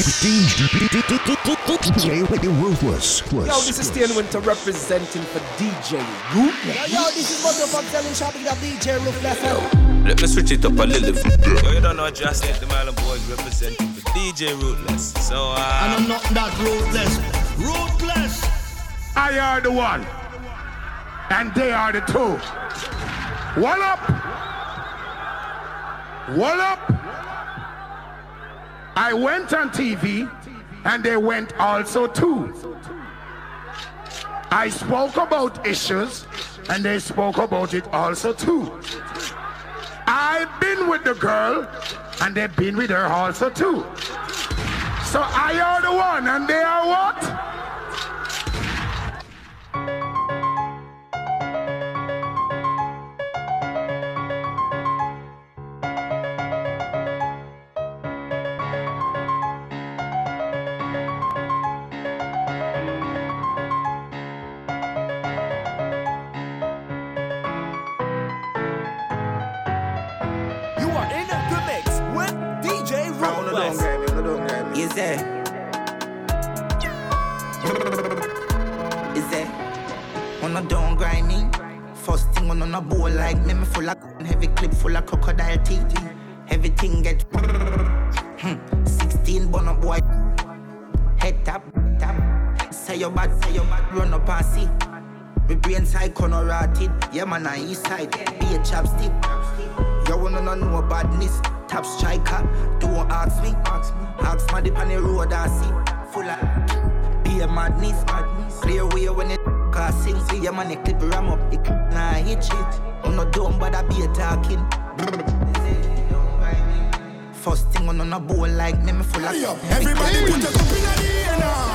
DJ Ruthless. Yo, this is Stan Winter representing for DJ Ruthless. Yo, this is Mother from Selling Shopping at DJ Ruthless. Let me switch it up a little bit. Yo, you don't know just the Marlon Boys representing for DJ Ruthless. So, uh. And I'm not that ruthless. Ruthless. I are the one. And they are the two. One up. One up. I went on TV and they went also too. I spoke about issues and they spoke about it also too. I've been with the girl and they've been with her also too. So I are the one and they are what? Clip full of crocodile teeth. Everything get hmm. 16 bun up boy. Head tap, tap. Say your bad, say your bad, run up and see. Me brain side corner rotted. Yeah man, I east side. Be a chapstick. You wanna know no badness. Top striker, don't ask me. Ask my dip on the road I see. Full of be a madness. Clear way when it cause sing. See your money clip ram up. It nah hit shit. I'm not dumb but I be talking. First thing on on a bowl like me, me full of Everybody put your cup in the air now.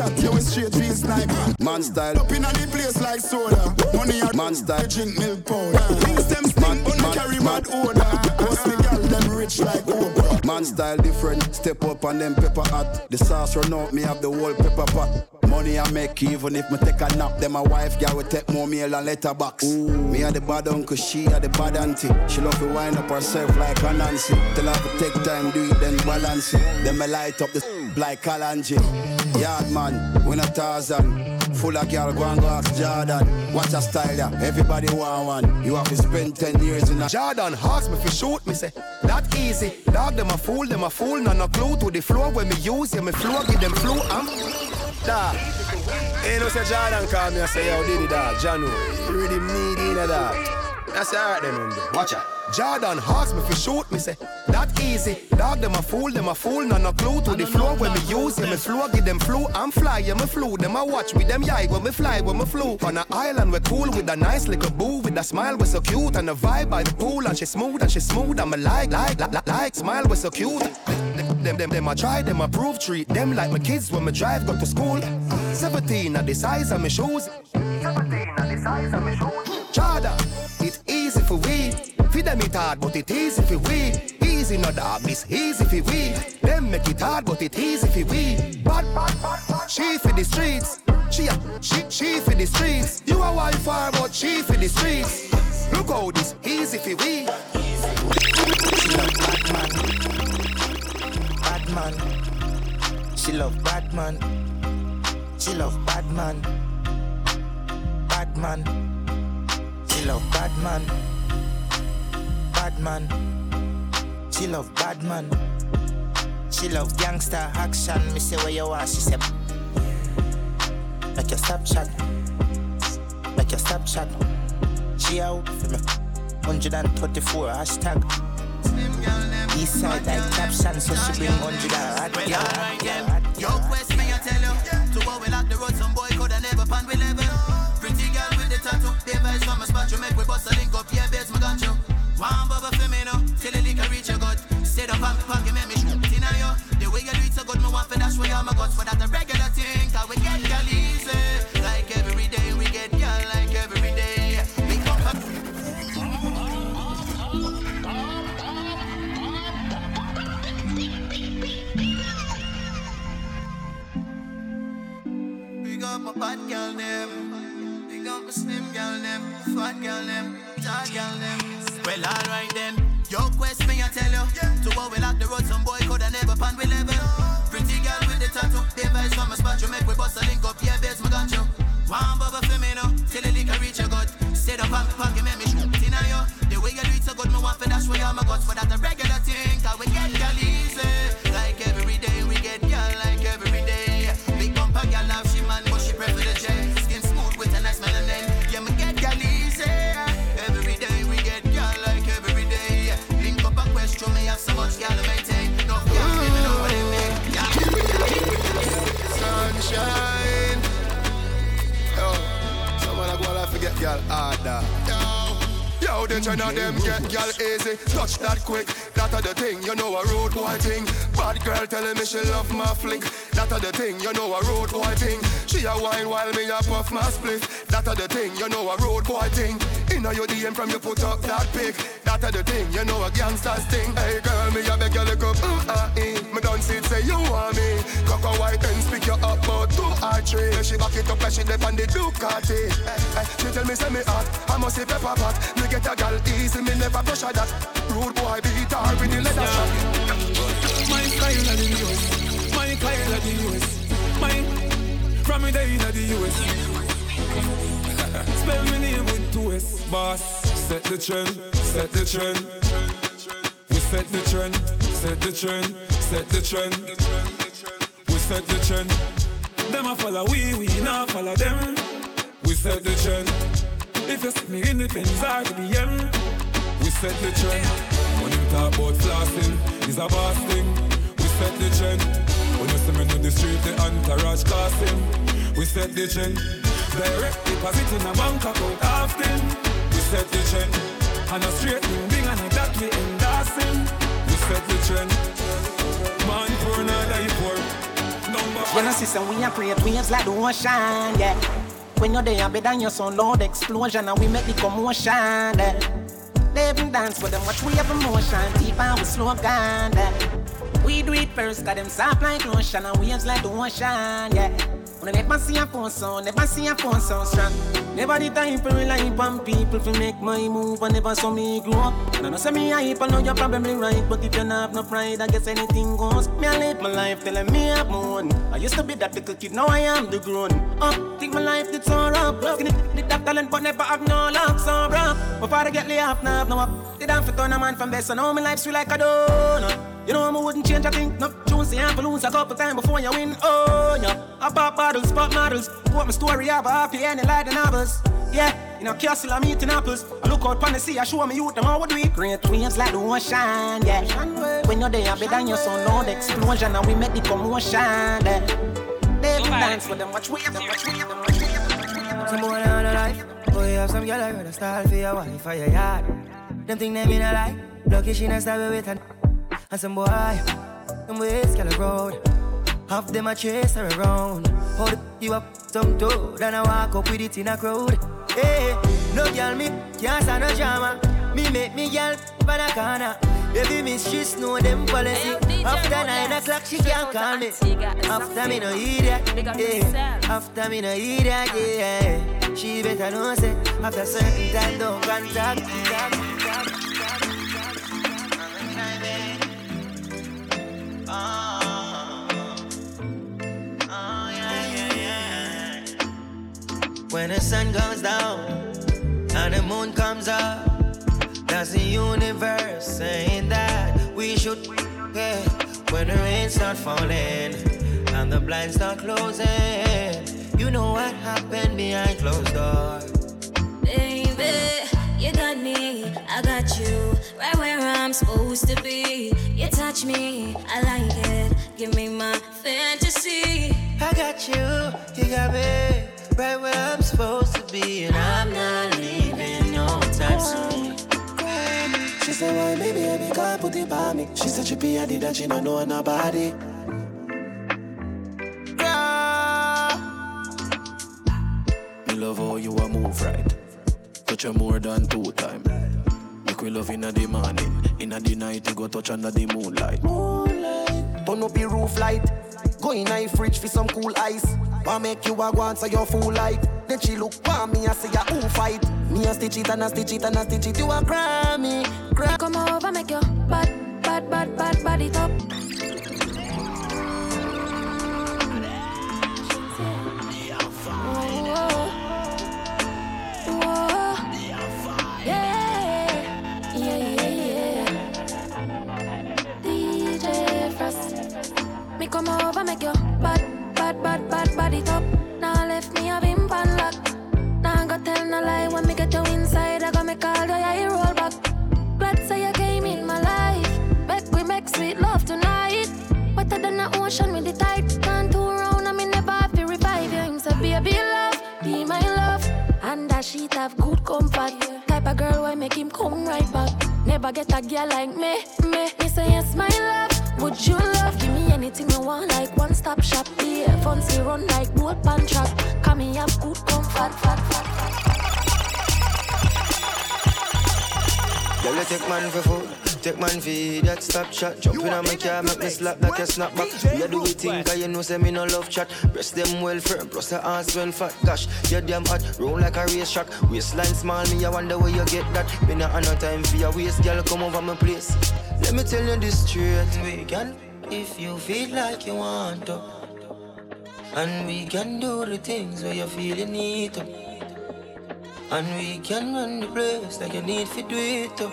Shot you with straight real sniper. Man style. Up in the place like soda. Money a Man style. drink milk powder. Things them stink, no carry mad odor. Cause me girl them rich like Oprah. Man style different, step up on them pepper hot. The sauce run out, me have the whole pepper pot. Money I make even if me take a nap. Then my wife girl will take more meal and letterbox. Ooh. Me a the bad uncle, she a the bad auntie. She love to wind up herself like a Nancy. Tell her to take time, do it then balance it. Then me light up the like Kalanji. Yard man, when a Tarzan. Full of girl, go and go ask Jordan. Watch a style ya, everybody want one. You have to spend 10 years in a Jordan ask me for shoot me say that easy. Dog them a fool, them a fool, none no clue to the floor when me use yeah me floor give them flu. I'm dog. Ain't eh, no say Jordan call me and say yo Diddy dog, Janu, you really mean in a dog. That's alright then, man. Watch out. Jordan ask me for shoot me say that easy. Dog them a fool, them a fool, none no clue to the floor when me use yeah me floor give them flu. I'm fly, yeah me flew. Them a watch me, them yai when me fly, when me flew. On a island we cool with a nice little boo with a smile we're so cute and a vibe by the pool and she smooth and she smooth. I'm a like, like, like, like, like smile we're so cute. Them, them, them, I try, them I prove, treat them like my kids when me drive, go to school. 17 at the size of my shoes. 17 at the size of my shoes. Chada, it easy for we. Feed them it hard, but it easy for we. Easy not dog, this easy for we. Them make it hard, but it easy for we. Bad, bad, bad, bad. She for the streets. She, a, she, she for the streets. You a wife for, but she for the streets. Look how this easy for we. Bad man. She love bad man. She love bad man. Bad man. She love bad man. Bad man. She love bad man. She love gangster action. Me say where you are. She say like your Snapchat. Like your Snapchat. She out for me. 124 hashtag. East side like caption, so she bring 100 hot girl. Yo, quest me, I tell you. To go we lock the road, some boy coulda never pan we level. Pretty girl with the tattoo. Device from a spot, you make we bust a link up. Yeah, base, my got you. One bubble for me now, till the liquor reach your gut. Sit up on me pocket, make me shoot it in you. The way you do it so good, me want for dash where all my guts. For that a regular girl them, tall girl them. Well, alright you know a road boy thing. She a wine while me a puff my split. That are the thing, you know a road boy thing. Inna your DM from you put up that pic. That are the thing, you know a gangster's thing. Hey girl, me a beg you look up, mm ah eh. Me done see it say you want me. Coco white and speak you up about two or three. She back it up like she left on the Ducati. Hey, hey, she tell me say me hot, I must say pepper pot. Me get a gal easy, me never her that. Rude boy beat her with the leather shot. My style of the US, my style of the US, from me day in the US. Spell me name with two S. Boss, set the trend, set the trend. We set the trend, set the trend, set the trend. We set the trend. Them a follow we, we not follow them. We set the trend. If you see me in the Benz or the BM, we set the trend. When you talk about flossing, it's a boss thing. We set the trend. When you see me in the street, the entourage casting. We set the trend. Direct deposit in a bank account often. We set the trend. And a straight moving and a that we endorsing. We set the trend. Man poor, not die. Number You know, sister, we are create waves like the ocean, yeah. When you're there, better than your sound loud explosion, and we make the commotion, yeah. They even dance with them, watch we have emotion, deep and we slow down, yeah. We do it first, got them soft like lotion, and waves like the ocean, yeah. I never see a phone never see a phone sound strong. Never the time for rely on people to make my move, and never saw me grow up. I know say me I know you're probably right, but if you don't have no pride, I guess anything goes. Me I live my life telling me I'm on. I used to be that little kid, now I am the grown up. Think my life did so rough. Skinny, did that talent, but never have no luck, so bro. Before I get laid off, now have no up. Did I fit on a man from best, I know my life's sweet like a donut. You know i'm wouldn't change a thing. No tunes, you have to lose a couple times before you win. Oh, yeah. I pop bottles, pop models. Put my story up, happy ending like the novels. Yeah, in a castle, I'm eating apples. I look out on the sea, I show me youth, them how would we Great waves like the ocean, yeah. When you're there, better than your son, loud explosion, and we make the commotion, yeah. They even dance with them, watch waves, them, watch waves, them, watch waves, them, watch waves. Some boy on a life. Boy, you have some girl I rather style for your wife or your yard. Them think they mean a lie. Lucky she not stab with her. And some boy, them ways girl road. Half them a chase her around. Hold you up some toad and I walk up with it in a crowd. Hey, no girl me can't stand no drama. Me make me girl for the corner. Baby miss she know them policy. After nine o'clock she can't call me. After me no idiot, yeah. After me no idiot, yeah. She better know say after certain time don't contact. Uh-huh. Oh, when the sun goes down and the moon comes up, that's the universe saying that we should yeah. When the rain start falling and the blinds start closing, you know what happened behind closed doors. Baby, you got me, I got you, right where I'm supposed to be. You touch me, I like it. Give me my fantasy. I got you, you got me, right where I'm supposed to be, and I'm not leaving no time soon. She said, why maybe I be can't put it by me. She said she be a did that she don't know nobody. Me love how you a move right. Touch her more than two time. Make we love inna the morning. Inna the night you go touch under the moonlight. Moonlight. Turn up the roof light. Go in a fridge for some cool ice. Wa make you a go answer your full light. Then she look for me and say, "Ya who fight?" Me a stitch it and a stitch it and a stitch it. You a Grammy, Grammy. Come over, make your bad, bad, bad, bad body top. Over, make your bad, bad, bad, bad body top. Now left me a bim pan lock. Now I go tell no lie when me get you inside. I go make all the I roll back. Glad say you came in my life. Make we make sweet love tonight. Wetter than the ocean with the tide. Turn around, I mean never have to revive you. Him say baby love, be my love. And that sheet have good comfort. Type of girl why make him come right back. Never get a girl like me, me. Me say yes, my love. Would you love? Give me anything you want, like one stop shop. Yeah, fancy run like boat pan track. Come here, have good comfort, fat, fat, fat. Girl, you take man for food, take man for that stop shot. Jump in on my car, make me slap like a snapback. You do it think, cause you know say me no love chat. Breast them well firm, plus the ass well fat. Gosh, you damn hot, roll like a race track. Waistline small, me I wonder where you get that. Me not have no time for your waist, girl, come over my place. Let me tell you this straight. We can, if you feel like you want to. And we can do the things where you feel you need to. And we can run the place like you need to do it to.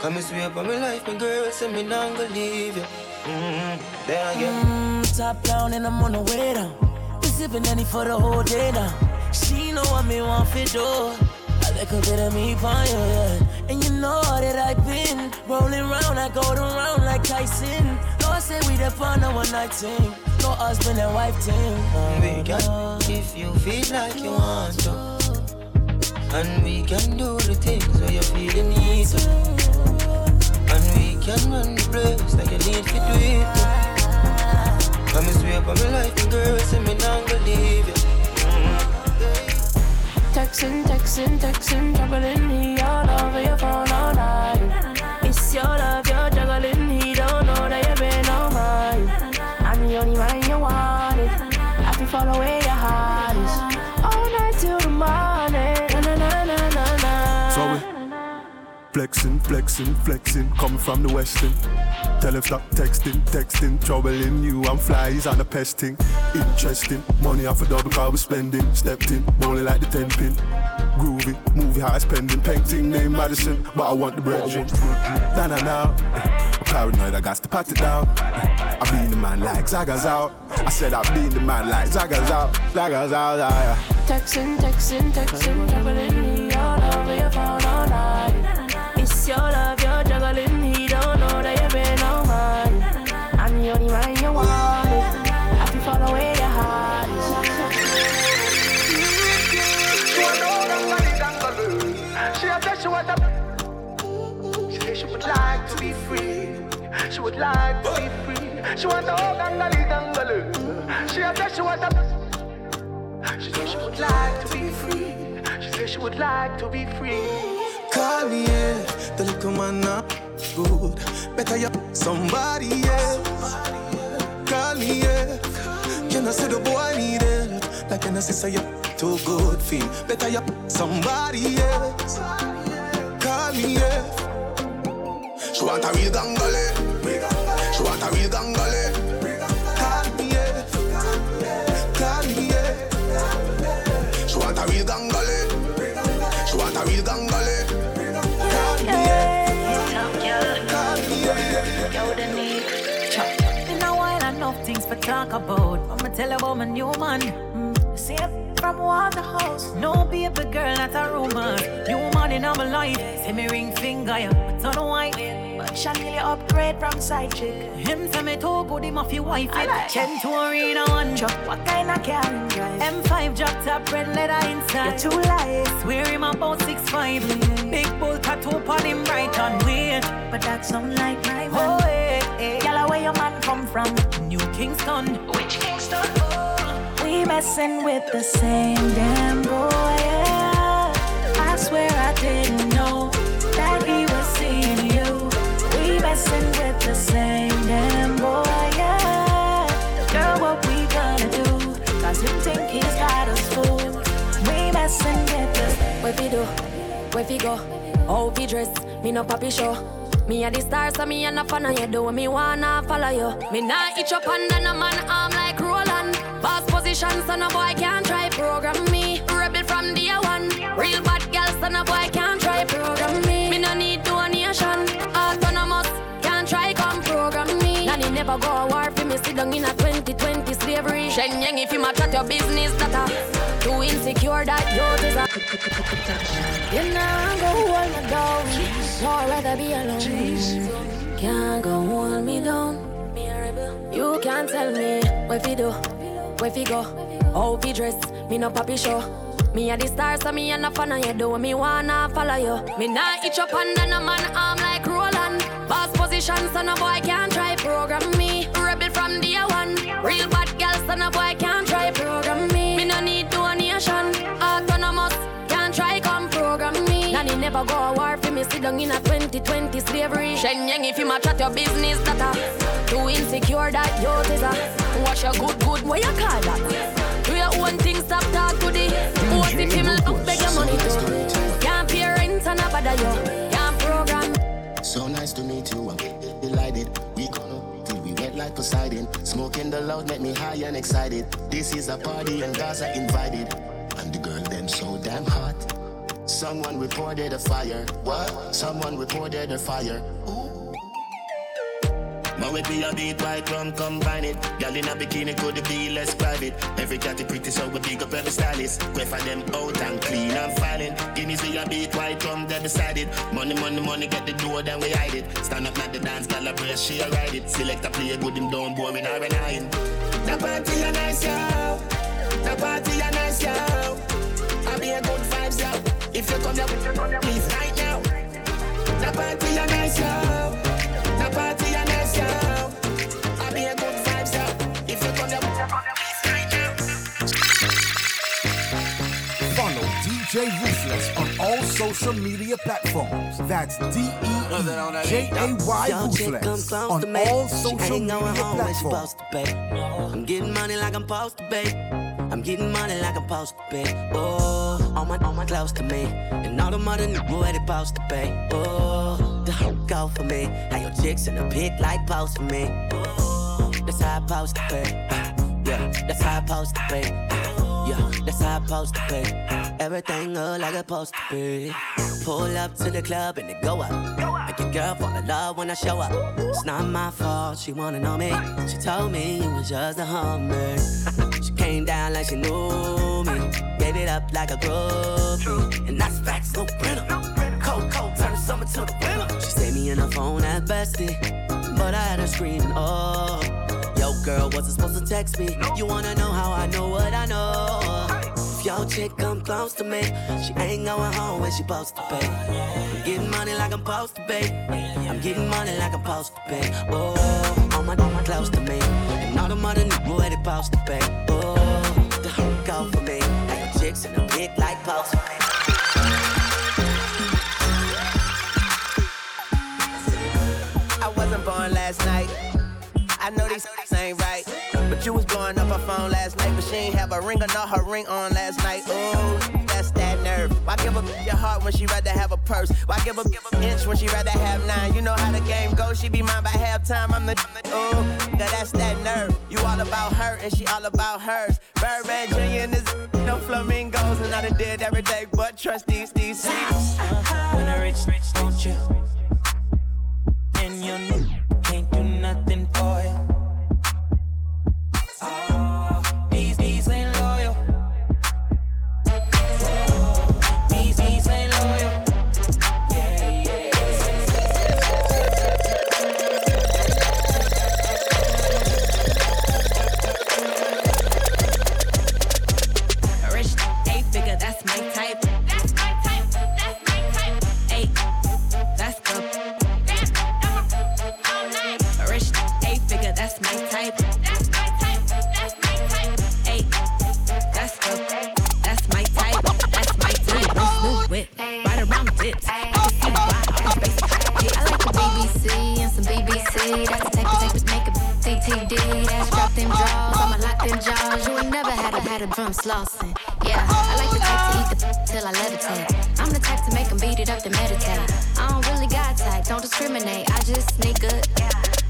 Come and sweep on my life, my girl, say me not gonna leave you. Mm-hmm. Then again. Mm, top down and I'm on the way down. We sipping any for the whole day now. She know what me want for do. A little bit of me for you, yeah. And you know that I've been rolling round, I go around like Tyson. No, I say we the fun of one night thing. No husband and wife thing. Oh, we can, if you feel like you want to. And we can do the things where you feel the need to. And we can run the place like you need to do it. Too. Come and sweep on my life, my girl, say me not gonna leave you. Texting, texting, texting, juggling, he all over your phone all night. It's your love, you're juggling, he don't know that you've been on mine. I'm the only man you wanted. I can follow where your heart is. All night till the morning. Na na na na na. So we flexing, flexing, flexing, coming from the western. Tell him stop texting, texting, troubling you. I'm flies on the pesting. Interesting, money off a double car we spending. Stepped in, bowling like the 10 pin. Groovy, movie high spending. Painting name Madison, but I want the bread. Nah, nah. I'm paranoid, I got to pat it down. I been the man like Zaga's out. I said I been the man like Zaga's out. Zaga's out, yeah. Texting, texting, texting, juggling, he all over your phone all night. It's your love, like to be free. She want a oh, gangali gangalu. She said she want a. She said she would like to be free. She said she would like to be free. Call me, yeah. The little man not good. Better you somebody else. Call me, yeah. Can I say the boy need help? Like can I say you too good feel? Better you somebody else. Call me, yeah. She want a real gangale. Talk about. I'ma tell you about my new man. Mm. See it from Waterhouse. No baby girl, not a rumor. New man in my life. See me ring finger, yeah. But don't white. But Chanel upgrade from side chick. Him say me too good, him off your wife. I like Chen to arena one truck. What kind of car him drive? M5 drop top red leather inside. You're too light. Swear him about six five. Mm. Big bull tattoo on him right on weird. But that sound like my man. Oh, eh, hey, hey. Yalla, where your man come from? Kingston. Which Kingston? We messing with the same damn boy. Yeah. I swear I didn't know that he was seeing you. We messing with the same damn boy. Yeah. Girl, what we gonna do? Cause him think he's got us fooled. We messing with the, the fi do, where fi go, how fi dress, me no papi show. Me a the star, so me a no fan of you. Do me wanna follow you. Me nah itch up under no man arm like Roland. Boss position, so no boy can't try program me. Rebel from day one. Real bad girl, so no boy can't try program me. Me no need donation. Autonomous, can't try come program me. Nanny never go a war for me. Sit down in a 2020 slavery. Shenyang if you match at your business, that a too insecure that you is a. You know go hold me down. No, I'd rather be alone. Can't go hold me down. You can't tell me what fi do, what fi go, how fi dress. Me no papi show. Me a the star, so me a no fan of you. Do me wanna follow you. Me nah itch up under no man arm like Roland. Boss position, so no boy can't try program me. Never go a war for me. Sit down in a 2020 slavery. Shenyang if you match at your business, that a too insecure that you is a. Wash your good good, what you call that? Do your own thing, stop talk to the. What if him look beg your money too? Can't pay rent and a bother you. Can't program. So nice to meet you, I'm delighted. We gonna till we wet like Poseidon. Smoking the loud make me high and excited. This is a party and guys are invited. And the girl them so damn hot. Someone reported a fire. What? Someone reported a fire. Now with me a beat white rum combine it. Girl in a bikini could be less private. Every cat is pretty so we big up every stylist. Quay for them out and clean and filing. Guineas we a beat white rum they beside it. Money money money get the door then we hide it. Stand up at the dance girl a brace she a ride it. Select a play good him down boy me not relying The party a nice yo. The party a nice yo. I be a good vibes yo If you come here please right now The party a nice yo The party a nice yo I be a good vibes yo If you come here please right now Follow DJ Ruthless on all social media platforms. That's D E E J A Y Yo, chick come Ruthless on all social media going home when she platforms. supposed to pay. I'm getting money like I'm supposed to pay. I'm getting money like I'm supposed to pay. Oh, all my, all my close to me. And all the money nigga where they supposed to pay. Oh, the hoe go for me. How your chicks in the pic like post for me. Oh, that's how I supposed to pay. Yeah, that's how I supposed to pay. Yeah, that's how I supposed to pay. Everything look like it's supposed to be. Pull up to the club and it go up. Make your girl fall in love when I show up. It's not my fault, she wanna know me. She told me you was just a hummer. came down like she knew me. Gave it up like a groupie. And that's facts, no printer. Cold, cold, turn the summer to the winter. She saved me in her phone at bestie. But I had her screaming, oh. Yo, girl, wasn't supposed to text me. You wanna know how I know what I know? If your chick come close to me, she ain't going home when she supposed to pay. I'm getting money like I'm supposed to pay. I'm getting money like I'm supposed to pay. Oh, all my, all my close to me. And all the nigga where they supposed to pay. Oh, the hoe go for me. Like chicks in the pic like me. I wasn't born last night. I know these ain't right. But you was blowing up her phone last night, but she ain't have a ring or not her ring on last night. Ooh. Why give a your heart when she rather have a purse? Why give up a inch when she rather have nine? You know how the game goes. She be mine by halftime. I'm the ooh, now that's that nerve. You all about her and she all about hers. Birdman Jr. and this no flamingos, and I done did every day, but trust these these. When I rich, don't you? And you can't do nothing for you. Right around the dips. I can see why I'm like the BBC and some BBC. That's the type of tape that make a CTD. That's drop them draws. I'ma lock them jaws. You ain't never had a had a drum slossing. Yeah, I like the type to eat the till I levitate. I I'm the type to make them beat it up to meditate. I don't really got type, don't discriminate. I just sneak good.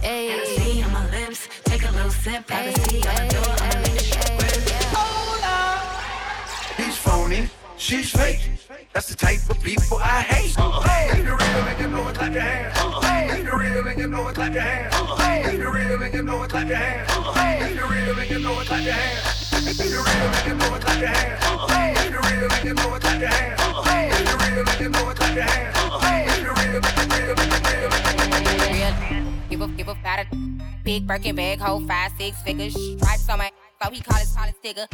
Ayy. Hennessy on my lips, take a little sip. Privacy on the door, I'ma the shit work. Hold up. He's phony, she's fake. That's the type of people I hate. Uh-uh. If you're real and you know uh-huh. it, clap your hands. Uh-uh. If you're real and you know uh-huh. it, clap your hands. Uh-uh. If you're real and you know uh-huh. it, clap your hands. Uh-uh. If you're real and you know it, clap your hands. If you're real and you know it, clap your hands. Uh-uh. If you're real and you know it, clap your hands. Uh-uh. If you're real and you know it, clap your hands. Uh-uh. If you're real, real, real, real, real. Give a give a fat big Birkin bag, hold five six figures. Stripes on my so he call his call his digger.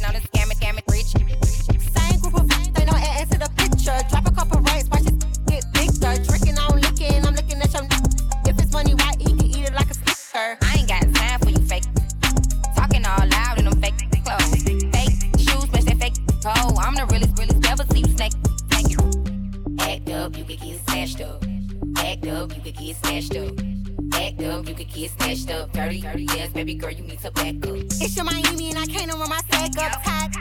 Now the scam it, scam it, rich. Group of they know add to the picture. Drop a couple racks, watch it get bigger. Drinking, I'm licking, I'm looking at your. If it's money, why he can eat it like a sticker? I ain't got time for you fake. Talking all loud in them fake clothes. Fake shoes, match that fake toe. I'm the realest, realest, never see you snake. Thank you. Act up, you could get snatched up. Act up, you could get snatched up. Act up, you could get snatched up. Dirty, dirty, ass, baby girl, you need to back up. It's your Miami and I can't run my stack up. Tied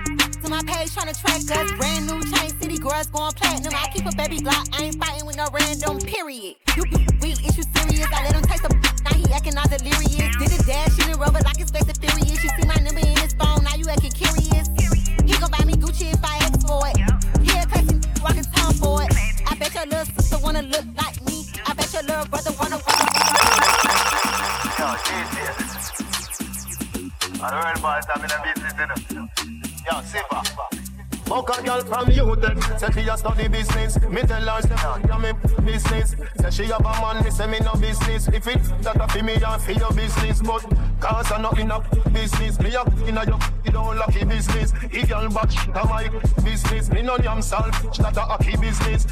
to my page trying to track us. Brand new chain city girls going platinum. I keep a baby Glock, I ain't fighting with no random period. You be weak, is you serious? I let him taste the now he acting all delirious. Did a dash in the rubber like it's fast I don't know about time in the business, you. Fuck a girl from UTEC, say she a study business. Me tell her say yeah me business. Say she have a man, me say me no business. If it that a fi me and fi your business, but cause I not in a business. Me a in a your you don't lucky business. If y'all back that my business. Me no damn selfish, that a hacky business.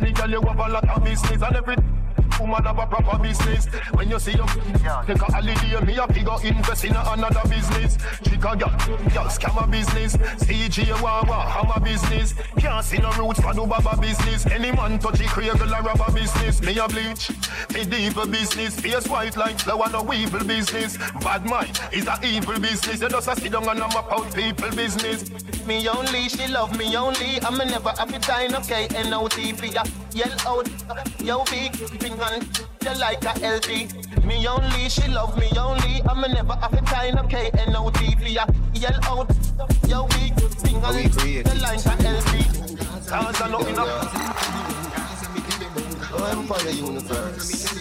Legal you have a lot of business and everything. Woman have a proper business. When you see you take a holiday, me a figure invest in another business. Trick a girl, girl scam a business. CJ Wawa, I'm a business. Can't see no roots for no baba business. Any man touch a cradle or rubber business. Me a bleach, me deep business. Face white like flower, no evil business. Bad mind is a evil business. You just a sit down and I'm about people business. Me only, she love me only. I'm never happy dying, okay? N-O-T-P, yell out, yo big finger you like a LG. Me only, she love me only. I'm never have a time, okay? And no TV, yell out, yo, we single, you like a LG. Cause I know enough. Oh, Empire Universe.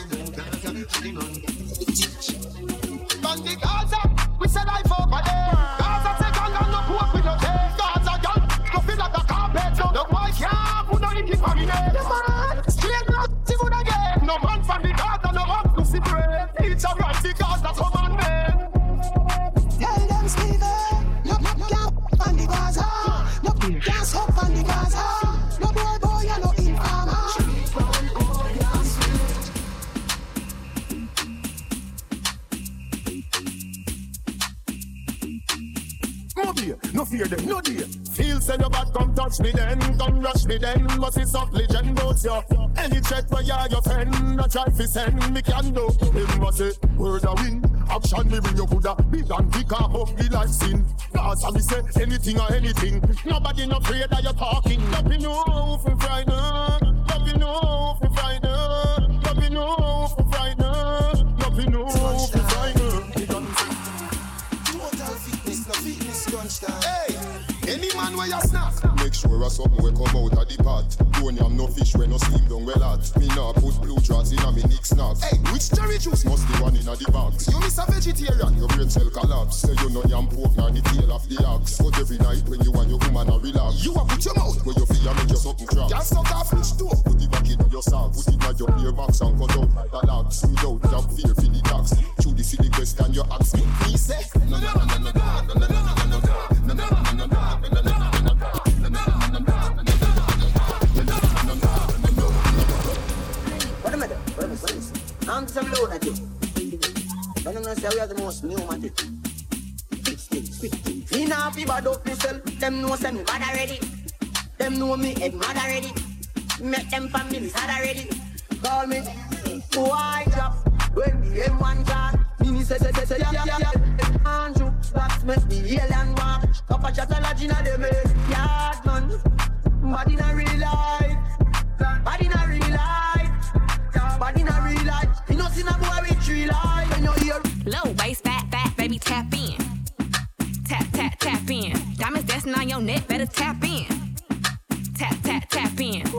Bandit Gaza, we said I touch me then, come rush me then. Must be soft legend boats ya. Any threat where you your friend, a try fi send me can do. Him must say word a win. Action me bring you coulda big and and up the life sin. Cause I me say anything or anything. Nobody no afraid that you're talking. Nothing no for Friday. Nothing no for Friday. Nothing no for Friday. Nothing no for Friday. Total fitness, no fitness crunch time. Hey, any man where you snap. Sure a something will come out of the pot. Don't yam no fish when no steam down well hot. Me nah put blue jaws in a me nick snacks. Hey, which cherry juice? Must be one in a the box. You miss a vegetarian. Your brain cell collapse. Say you no yam pork nor the tail of the ox. But every night when you and your woman a relax. You a put your mouth where you feel make your something crap. Can't suck off fish too. Put it back in your sock. Put it in your ear box and cut out the locks. Without job fear for the tax. Through the silly question you ask me. Me say no no no Are the most pneumatic. Fix things, quick things. Me nah fi bad up myself. Them know say me bad already. Them know me head mad already. Make them families hard already. Call me boy drop when the M1 drop. Me say say say say yeah yeah yeah. Andrew, that's make me alien walk. Cup of chatology na dem head. Yard man, body na real life. Better tap in. Tap, tap, tap in.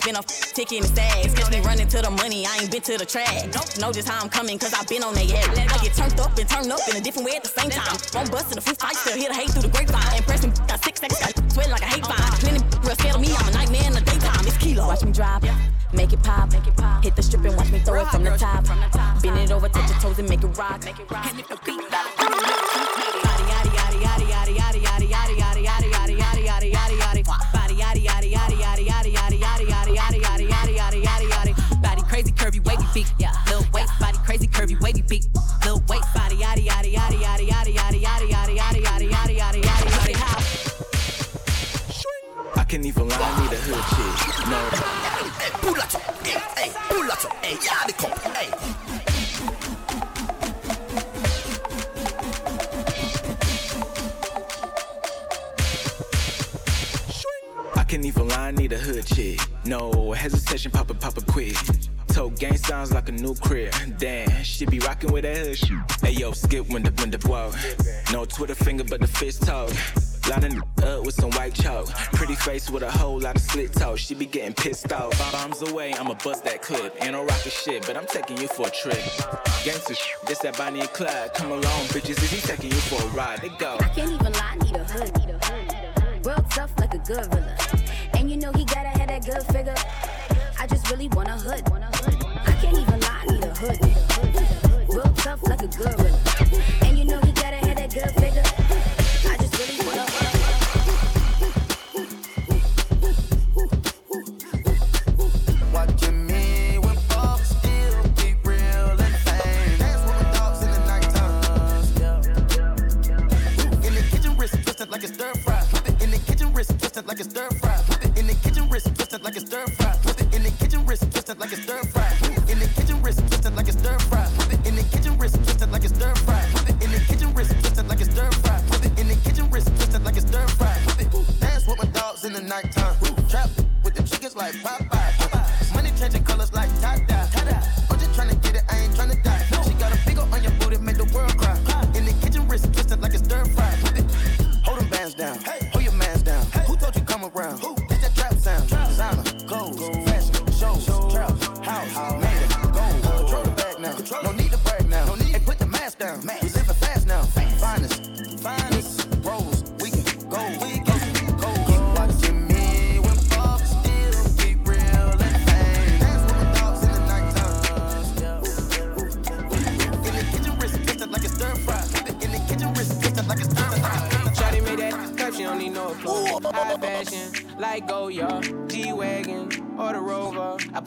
spin a f- ticket and stags. Catch me running to the money, I ain't been to the track. Don't Know just how I'm coming, cause I've been on that ass. I get turned up and turned up in a different way at the same time. One bust in the fifth, I still hear the hate through the grapevine. Impressing, got six seconds, got sweat like a hate vine. Uh-huh. Plenty real scared of me, I'm a nightmare in the daytime. It's Kilo. Watch me drive. Yeah. Make it pop, make it pop. Hit the strip and watch me throw rock, it from the top. From the top. Bend it over, touch your toes and make it rock. Make it rock. getting pissed five Bombs away, I'ma bust that clip. Ain't no rocket shit, but I'm taking you for a trip. Gangsta shit, this that Bonnie and Clyde. Come along, bitches, is he taking you for a ride? They go. Put it in the kitchen wrist, twist it like a stir fry. Put it in the kitchen wrist, twist it like a stir fry. In the kitchen wrist, twist like a stir fry. In the kitchen wrist, twist like a stir fry. In the kitchen wrist, twist like a stir fry. In the kitchen wrist, twist like a stir fry. Dance with my dogs in the nighttime. Trap with the chickens like pop.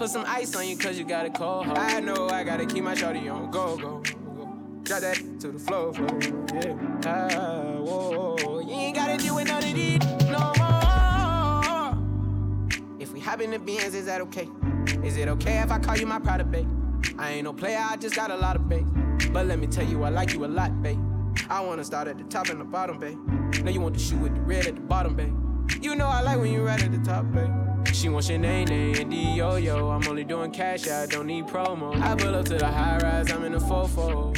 Put some ice on you cause you got a cold. heart. I know I gotta keep my shorty on go go. Drop that to the floor, floor. yeah. Ah, whoa, whoa, you ain't gotta deal with none of these no more. If we hop in the beans, is that okay? Is it okay if I call you my pride, babe? I ain't no player, I just got a lot of babe. But let me tell you, I like you a lot, babe. I wanna start at the top and the bottom, babe. Now you want the shoe with the red at the bottom, babe. You know I like when you're right at the top, babe. She wants your name, name, and yo yo. I'm only doing cash, I don't need promo. I pull up to the high rise, I'm in a fofo.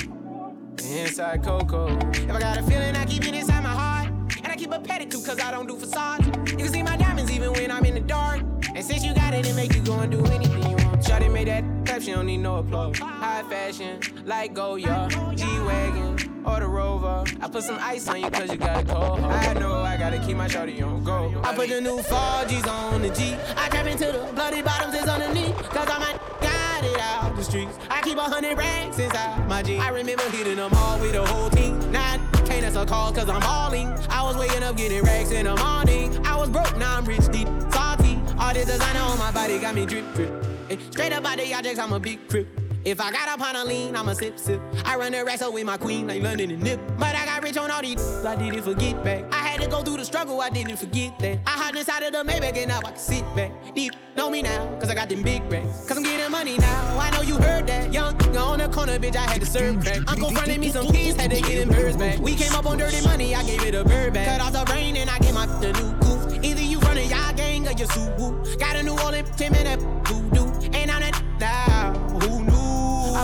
Inside Coco. If I got a feeling, I keep it inside my heart. And I keep a pedicure, cause I don't do facades. You can see my diamonds even when I'm in the dark. And since you got it, it make you go and do anything you want. Shawty made that clap, she don't need no applause. High fashion, like Goya, G-Wagon, or the Rover. I put some ice on you cause you got a cold I know I gotta keep my shawty on go. I put the new Forgis on the G. I trap into the bloody bottoms is underneath. Cause I'm a got it out the streets. I keep a hundred racks inside my jeans. I remember hitting them all with the whole team. Not can't answer call cause I'm balling. I was waking up getting racks in the morning. I was broke, now I'm rich, deep, salty. All this designer on my body got me drip, drip. Straight up out the objects, I'm a big crip. If I got up on a lean, I'ma sip sip. I run the wrestle with my queen like London and Nip. But I got rich on all these, I didn't forget back. I had to go through the struggle, I didn't forget that. I hide inside of the Maybach and now I can sit back. Deep, know me now, cause I got them big racks. Cause I'm getting money now, I know you heard that. Young, on the corner, bitch, I had to serve crack. Uncle fronted me some keys, had to get them birds back. We came up on dirty money, I gave it a bird back. Cut off the rain and I gave my the new coupe. Either you running y'all gang or you Subaru. Got a new Orleans, Tim and that voodoo.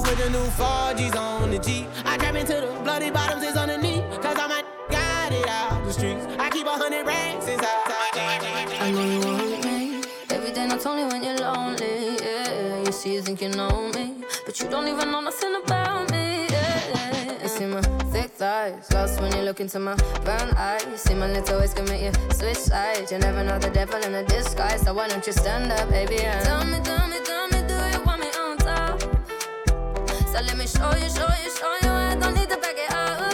I put the new Forgis on the G. I trap into the bloody bottoms is underneath. Cause I'm a got it out the streets. I keep a hundred racks inside my jeans. I know you want me. Every day, not only when you're lonely. Yeah, you see, you think you know me. But you don't even know nothing about me. Yeah, you see my thick thighs. Lost when you look into my brown eyes. See my little ways can make you switch sides. You never know the devil in a disguise. So why don't you stand up, baby? Tell me, tell me, tell me, So let me show you, show you, show you. I eh, don't need to back it up.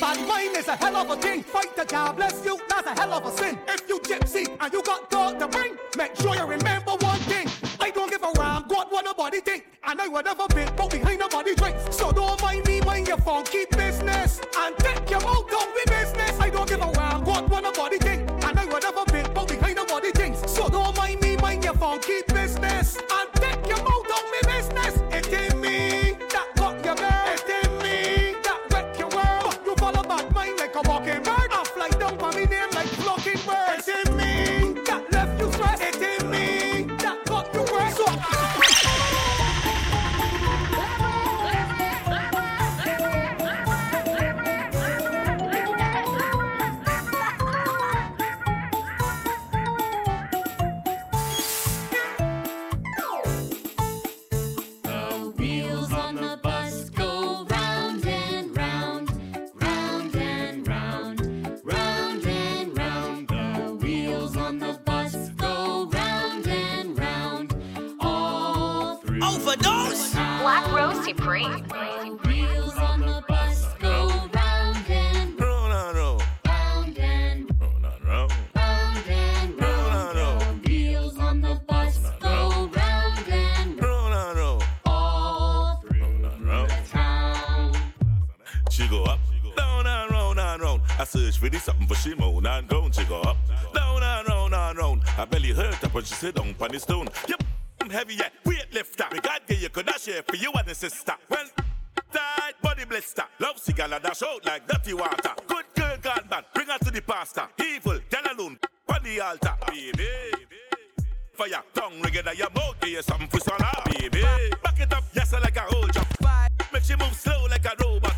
Bad mind is a hell of a thing. Fight the job, bless you, that's a hell of a sin. If you gypsy and you got God to bring, make sure you remember one thing. I don't give a damn what what nobody think. And I would never been, but behind nobody drinks. So don't mind me, mind your funky business. And take your mouth down with business. I don't give a damn what what nobody think. And I would never been, but behind nobody thinks. So don't mind me, mind your funky business. And Black Rose Supreme. Wheels on the bus go round and round and round and round. The wheels on the bus go round and all through the town. She go up, down and round and round. I search for this something for she moan and ground. She go up, down and round and round. Her belly hurt up when she sit down on the stone. Yep, I'm heavy yet, weight lifter. Me God give you could share for you and the sister. Well, tight body blister. Love cigar and dash out like dirty water. Good girl gone bad, bring her to the pastor. Evil, tell alone, on the altar. Baby, fire, tongue ring it at your mouth. Give you something for son baby. Back it up, yes, like a whole jump. Make she move slow like a robot.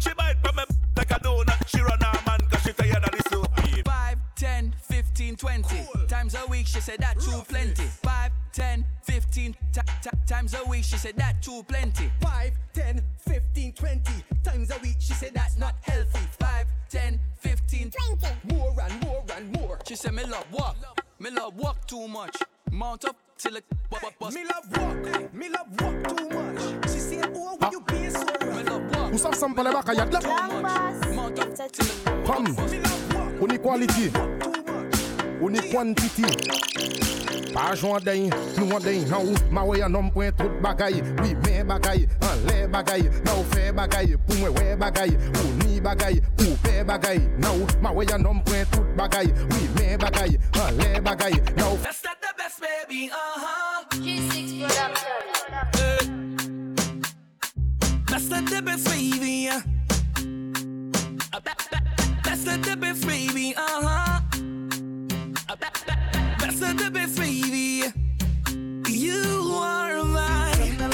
She bite from me like a donut. She run her man cause she tired of this so. 5, 10, 15, 20 times a week. She said that too plenty. 5, 10, 15 ti- ti- times a week. She said that too plenty. 5, 10, 15, 20 times a week. She said that's not healthy. 5, 10, 15, 20 more and more and more. She said me love walk, me love walk too much. Mount up till it bu- bu- bust. Me love walk, me love walk too much. She said, oh, when you be so rough. Où ça ressemble pas les bacs à yad là Come On equality ou ni quantity. Pa jwan den, nou an den nan ou Ma wey an om pwen tout bagay Oui men bagay, an le bagay Nan ou fe bagay, pou mwen we bagay Ou ni bagay, pou fe bagay ou, ma wey an om pwen tout bagay Oui men bagay, an le bagay ou Best at the best, baby, uh-huh. G6 production. Best at the best, baby. Uh, be- Best the best, baby, uh-huh. Baby. You are mine. The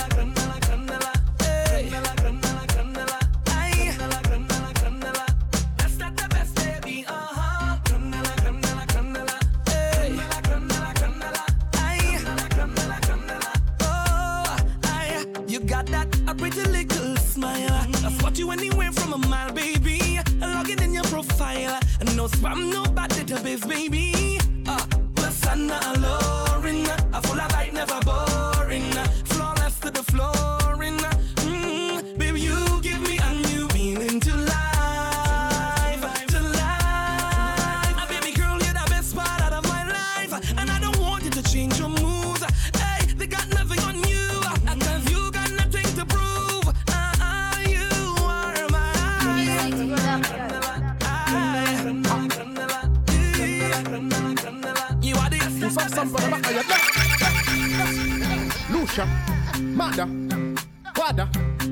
best, baby, uh-huh. Oh, aye. You got that a pretty little smile. I you anywhere from a mile, baby. Log it in your profile. No spam, no bad baby. Not alluring.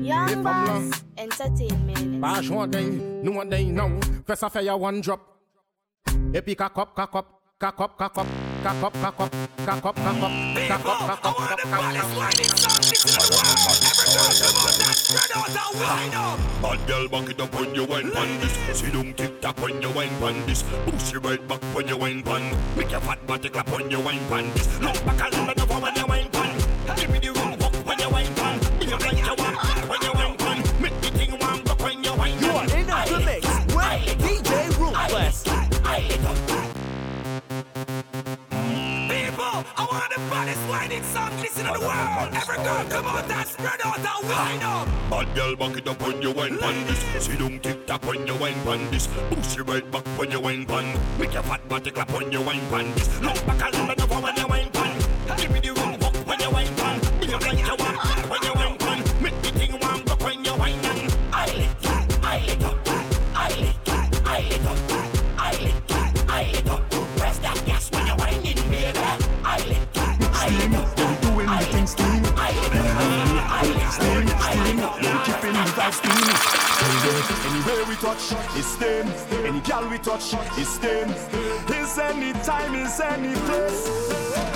Young If I'm Boss long Entertainment. Pa jwan den, nou an den nou Fè sa fè ya one drop Epi kakop, kakop, kakop, kakop Kakop, kakop, kakop, kakop Kakop, kakop, Bad girl, back it up when you wine pan this. See don't tick tock when you wine pan this. Push your right back when you wine pan. Make your fat body clap when you wine pan this. Look back and look over when you the whining song listen to the world. Every girl, come on, dance, spread out and wind up. Bad girl, back it up when you wine pan this. See don't tick tock when you wine pan this. Push your right back when you wine pan. Make your fat body clap when you wine pan this. Look back and look over when you wine pan. Give me the room keeping the steam. Anywhere we touch, it's steam. Any gal we touch, it's steam. It's any time, it's any place.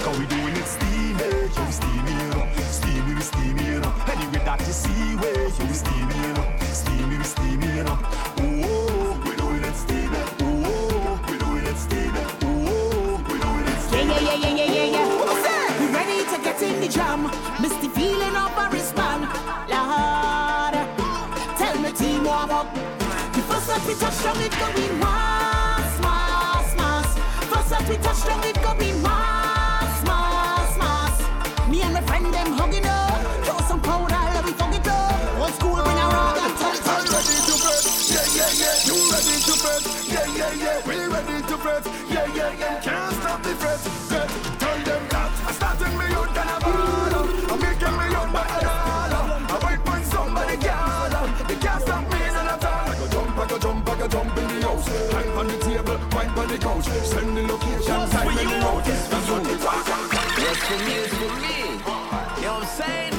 Cause we doing it steamy, you steamy, you know. Steamy, we steamy, you know. Anyway that you see, where you steamy, you know. Steamy, we steamy, you know. Oh, we doing it steamy. Oh, we doing it steamy. Oh, we doing it steamy. Yeah, yeah, yeah, yeah, yeah, yeah, yeah. That we touch down, it go be mass, mass, mass. First we touch down, it go be mass, the couch. Send the location, time in the road. That's what we talk What's for me is for me. You know what I'm saying?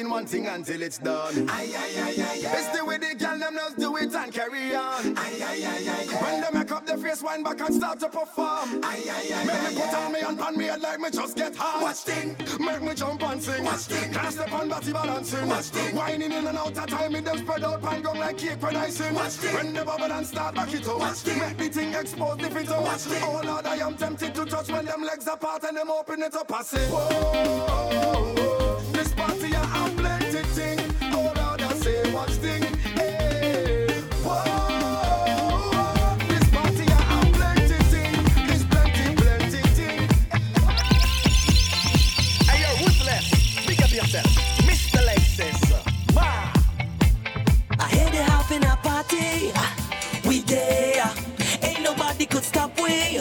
And one thing until it's done. It's the way the girl them just do it and carry on. When they make up their face, wind back and start to perform. Make me put on me and pan me head like me just get hard. Watch thing. Make me jump and sing. Watch thing. Can't step on body balancing. Watch thing. Whining in and out of time, me them spread out pan gong like cake when I sing. Watch thing. When the bubble and start back it up. Watch thing. Make the thing expose the fit Watch thing. Oh Lord, I am tempted to touch when them legs apart and them open it up. I say, whoa. This we.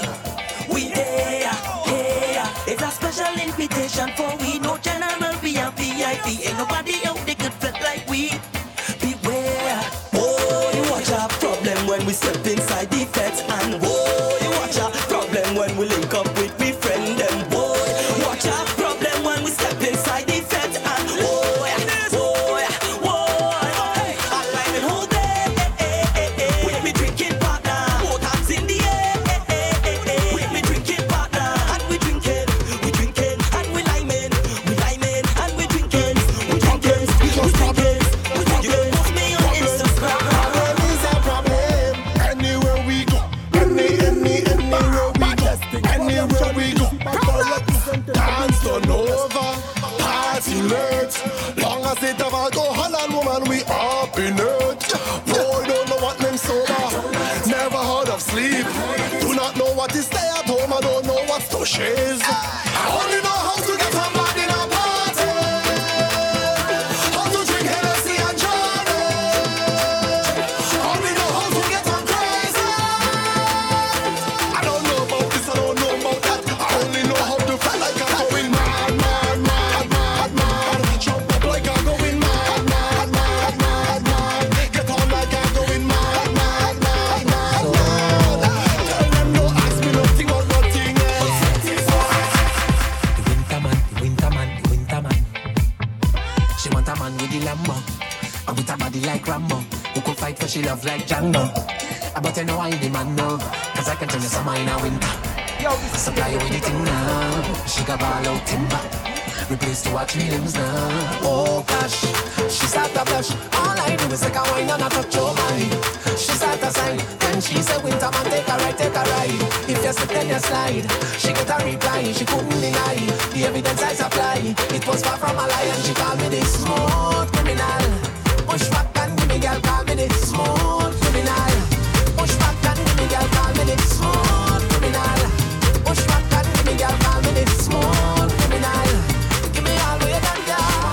We there. Hey, it's a special invitation for we. No general, VIP. Ain't nobody out there could a body like Rambo, who could fight for she love like Django. But you know I the man no, cause I can turn the summer in a winter. I supply you with the thing now. She got ball out timber. Replace to watch me limbs now. Oh gosh, she start to blush. All I do is take a wine and a touch your mind. She start to sign, then she say, Winter man, take a ride, take a ride. If you slip, then you slide. She get a reply, she couldn't deny. The evidence I supply, it was far from a lie, and she called me the smooth girl, call me the smooth criminal. Push back give me girl, call me the smooth criminal. Push back give me girl, call me the smooth criminal. Give me all way down, girl.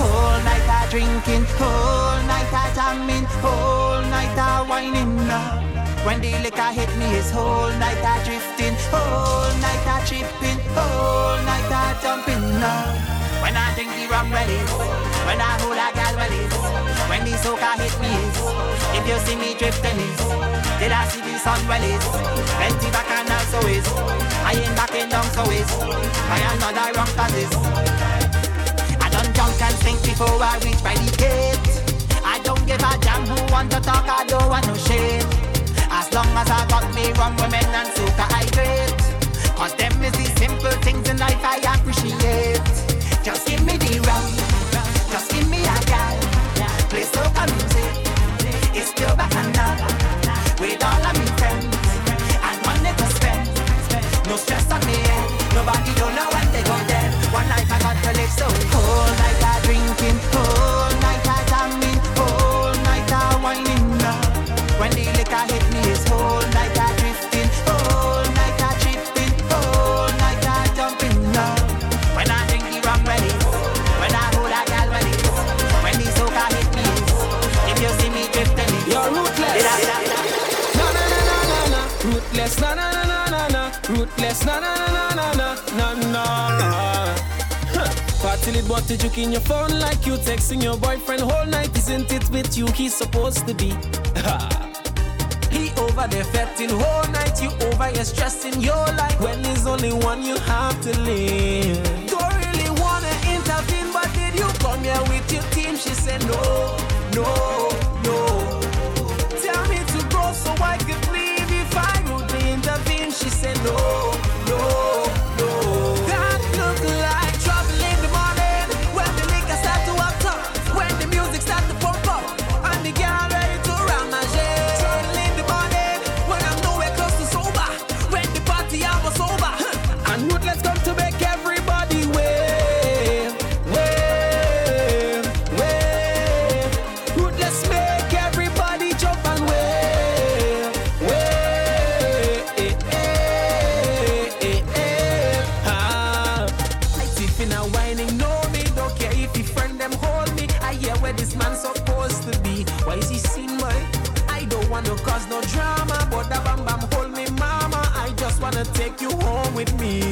Whole night I drinking, whole night I jamming, whole night I whining. uh. When the liquor hit me, it's whole night I drifting, whole night I tripping, whole night I jumping. uh. When I drink the rum wellies, when I hold a gal wellies, when the soca hit me, is if you see me drifting, the Did I see the sun well is? Plenty back and also is. I ain't backing down so is. I am not I wrong causes. I done jump and think before I reach by the gate. I don't give a damn who want to talk, I don't want no shame. As long as I got me rum, women and soca, I great. Cause them is the simple things in life I appreciate. Just give me the Ruthless. Na na na na na na na na. Party lit, but you in your phone like you texting your boyfriend whole night. Isn't it with you he's supposed to be? He over there fetting whole night. You over here stressing your life when there's only one you have to live. Don't really wanna intervene, but did you come here with your team? She said no, no, no. Tell me to go so I could leave She said no. Take you home with me.